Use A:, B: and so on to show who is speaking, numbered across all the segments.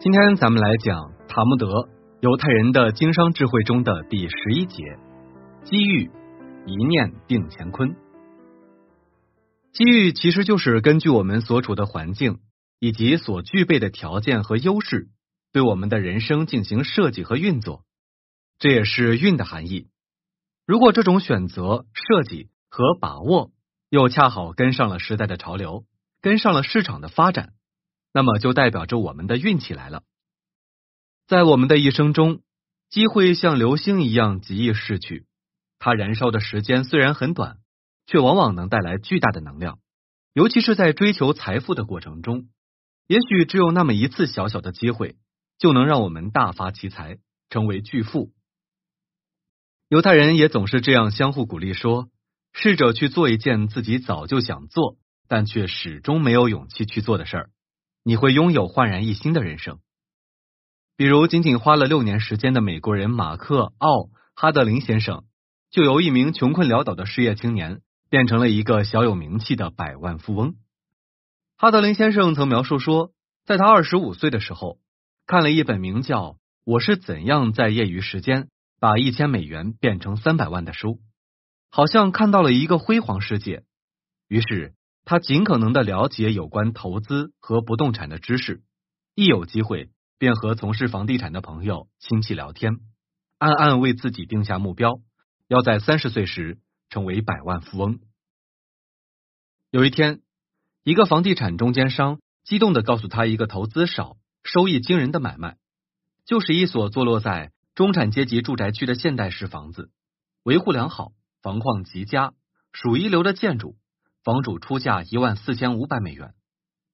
A: 今天咱们来讲塔木德犹太人的经商智慧中的第十一节：机遇，一念定乾坤。机遇其实就是根据我们所处的环境以及所具备的条件和优势，对我们的人生进行设计和运作，这也是运的含义。如果这种选择、设计和把握又恰好跟上了时代的潮流，跟上了市场的发展。那么就代表着我们的运气来了。在我们的一生中，机会像流星一样极易逝去，它燃烧的时间虽然很短，却往往能带来巨大的能量。尤其是在追求财富的过程中，也许只有那么一次小小的机会，就能让我们大发其财，成为巨富。犹太人也总是这样相互鼓励说：“试着去做一件自己早就想做，但却始终没有勇气去做的事儿。”你会拥有焕然一新的人生。比如，仅仅花了六年时间的美国人马克·奥哈德林先生，就由一名穷困潦倒的失业青年，变成了一个小有名气的百万富翁。哈德林先生曾描述说，在他二十五岁的时候，看了一本名叫《我是怎样在业余时间把一千美元变成三百万》的书，好像看到了一个辉煌世界。于是。他尽可能的了解有关投资和不动产的知识，一有机会便和从事房地产的朋友、亲戚聊天，暗暗为自己定下目标，要在三十岁时成为百万富翁。有一天，一个房地产中间商激动的告诉他一个投资少、收益惊人的买卖，就是一所坐落在中产阶级住宅区的现代式房子，维护良好，房况极佳，属一流的建筑。房主出价一万四千五百美元，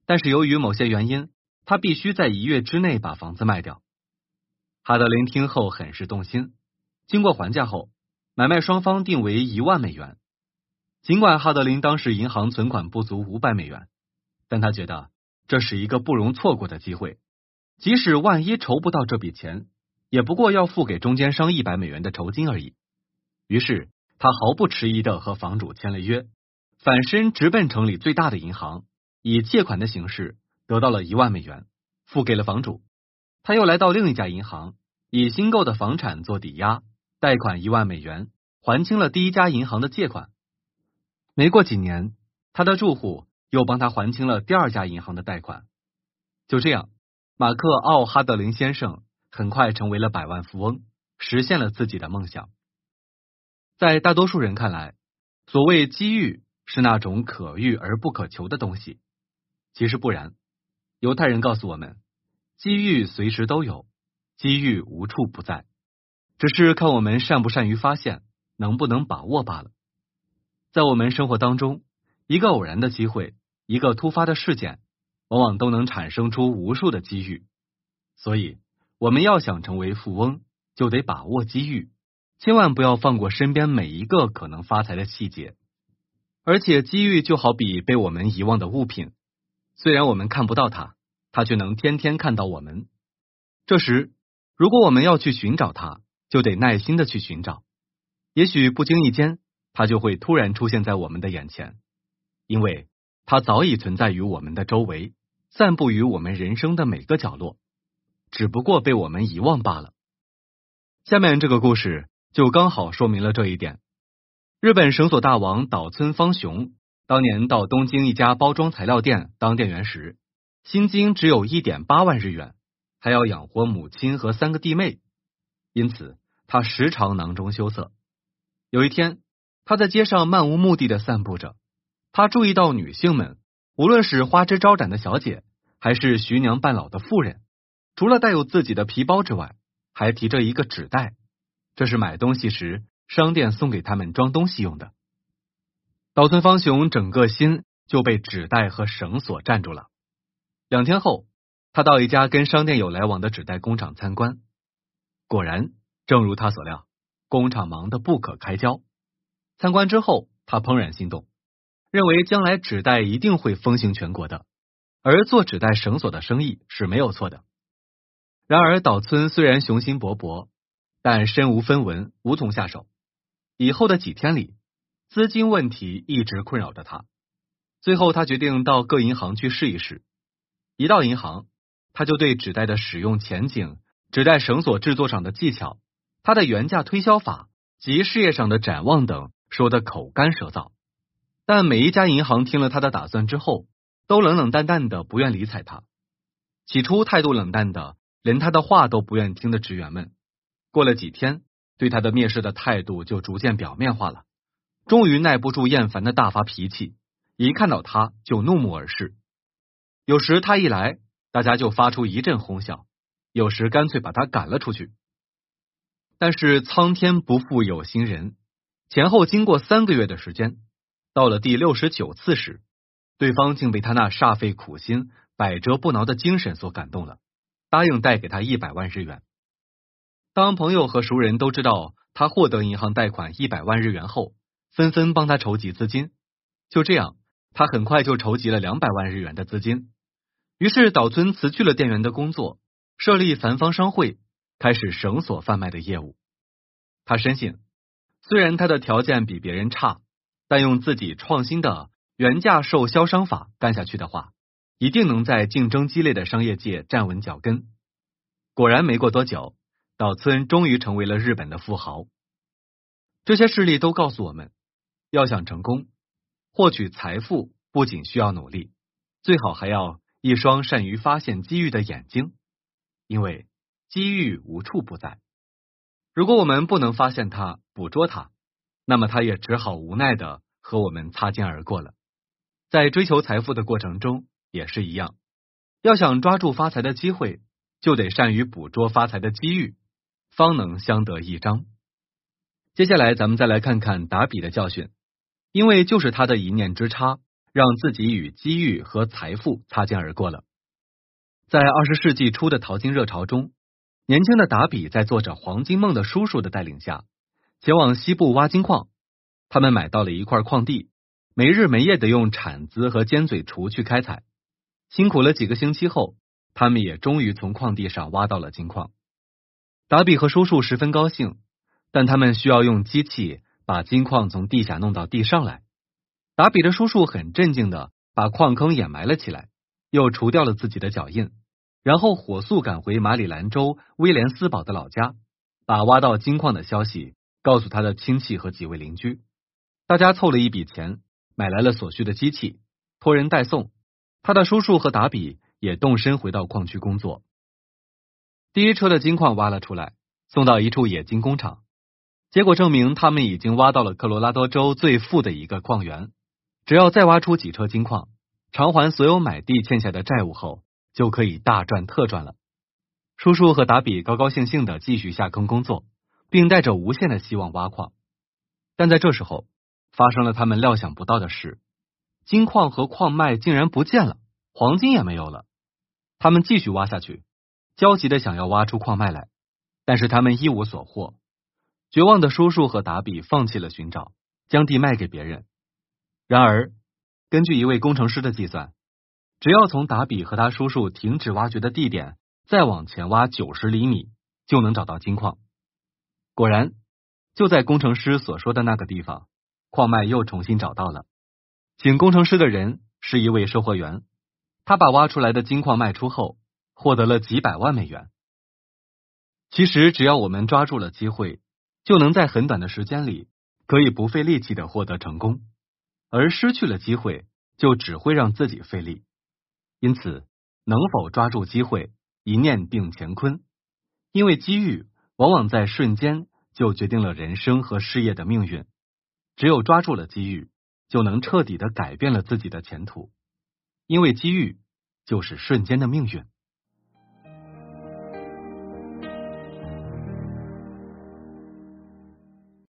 A: 但是由于某些原因，他必须在一月之内把房子卖掉。哈德林听后很是动心，经过还价后，买卖双方定为一万美元。尽管哈德林当时银行存款不足五百美元，但他觉得这是一个不容错过的机会，即使万一筹不到这笔钱，也不过要付给中间商一百美元的酬金而已。于是他毫不迟疑的和房主签了约。反身直奔城里最大的银行，以借款的形式得到了一万美元，付给了房主。他又来到另一家银行，以新购的房产做抵押，贷款一万美元，还清了第一家银行的借款。没过几年，他的住户又帮他还清了第二家银行的贷款。就这样，马克·奥哈德林先生很快成为了百万富翁，实现了自己的梦想。在大多数人看来，所谓机遇。是那种可遇而不可求的东西，其实不然。犹太人告诉我们，机遇随时都有，机遇无处不在，只是看我们善不善于发现，能不能把握罢了。在我们生活当中，一个偶然的机会，一个突发的事件，往往都能产生出无数的机遇。所以，我们要想成为富翁，就得把握机遇，千万不要放过身边每一个可能发财的细节。而且机遇就好比被我们遗忘的物品，虽然我们看不到它，它却能天天看到我们。这时，如果我们要去寻找它，就得耐心的去寻找。也许不经意间，它就会突然出现在我们的眼前，因为它早已存在于我们的周围，散布于我们人生的每个角落，只不过被我们遗忘罢了。下面这个故事就刚好说明了这一点。日本绳索大王岛村芳雄当年到东京一家包装材料店当店员时，薪金只有一点八万日元，还要养活母亲和三个弟妹，因此他时常囊中羞涩。有一天，他在街上漫无目的的散步着，他注意到女性们，无论是花枝招展的小姐，还是徐娘半老的妇人，除了带有自己的皮包之外，还提着一个纸袋，这是买东西时。商店送给他们装东西用的。岛村芳雄整个心就被纸袋和绳索占住了。两天后，他到一家跟商店有来往的纸袋工厂参观，果然，正如他所料，工厂忙得不可开交。参观之后，他怦然心动，认为将来纸袋一定会风行全国的，而做纸袋绳索的生意是没有错的。然而，岛村虽然雄心勃勃，但身无分文，无从下手。以后的几天里，资金问题一直困扰着他。最后，他决定到各银行去试一试。一到银行，他就对纸袋的使用前景、纸袋绳索制作上的技巧、他的原价推销法及事业上的展望等说的口干舌燥。但每一家银行听了他的打算之后，都冷冷淡淡的，不愿理睬他。起初态度冷淡的，连他的话都不愿听的职员们，过了几天，对他的蔑视的态度就逐渐表面化了。终于耐不住厌烦的大发脾气，一看到他就怒目而视。有时他一来，大家就发出一阵哄笑；有时干脆把他赶了出去。但是苍天不负有心人，前后经过三个月的时间，到了第六十九次时。对方竟被他那煞费苦心、百折不挠的精神所感动了，答应贷给他一百万日元。当朋友和熟人都知道他获得银行贷款一百万日元后，纷纷帮他筹集资金。就这样，他很快就筹集了两百万日元的资金。于是岛村辞去了店员的工作，设立繁方商会，开始绳索贩卖的业务。他深信，虽然他的条件比别人差，但用自己创新的。原价售销商法干下去的话，一定能在竞争激烈的商业界站稳脚跟。果然，没过多久，岛村终于成为了日本的富豪。这些事例都告诉我们，要想成功，获取财富不仅需要努力，最好还要一双善于发现机遇的眼睛，因为机遇无处不在。如果我们不能发现它、捕捉它，那么它也只好无奈的和我们擦肩而过了。在追求财富的过程中也是一样，要想抓住发财的机会，就得善于捕捉发财的机遇，方能相得益彰。接下来，咱们再来看看达比的教训，因为就是他的一念之差，让自己与机遇和财富擦肩而过了。在二十世纪初的淘金热潮中，年轻的达比在作者黄金梦的叔叔的带领下，前往西部挖金矿。他们买到了一块矿地。没日没夜的用铲子和尖嘴锄去开采，辛苦了几个星期后，他们也终于从矿地上挖到了金矿。达比和叔叔十分高兴，但他们需要用机器把金矿从地下弄到地上来。达比的叔叔很镇静的把矿坑掩埋了起来，又除掉了自己的脚印，然后火速赶回马里兰州威廉斯堡的老家，把挖到金矿的消息告诉他的亲戚和几位邻居。大家凑了一笔钱。买来了所需的机器，托人代送。他的叔叔和达比也动身回到矿区工作。第一车的金矿挖了出来，送到一处冶金工厂。结果证明，他们已经挖到了科罗拉多州最富的一个矿源。只要再挖出几车金矿，偿还所有买地欠下的债务后，就可以大赚特赚了。叔叔和达比高高兴兴的继续下坑工作，并带着无限的希望挖矿。但在这时候，发生了他们料想不到的事，金矿和矿脉竟然不见了，黄金也没有了。他们继续挖下去，焦急的想要挖出矿脉来，但是他们一无所获。绝望的叔叔和达比放弃了寻找，将地卖给别人。然而，根据一位工程师的计算，只要从达比和他叔叔停止挖掘的地点再往前挖九十厘米，就能找到金矿。果然，就在工程师所说的那个地方。矿脉又重新找到了，请工程师的人是一位售货员，他把挖出来的金矿卖出后，获得了几百万美元。其实，只要我们抓住了机会，就能在很短的时间里可以不费力气的获得成功，而失去了机会，就只会让自己费力。因此，能否抓住机会，一念定乾坤，因为机遇往往在瞬间就决定了人生和事业的命运。只有抓住了机遇，就能彻底的改变了自己的前途，因为机遇就是瞬间的命运。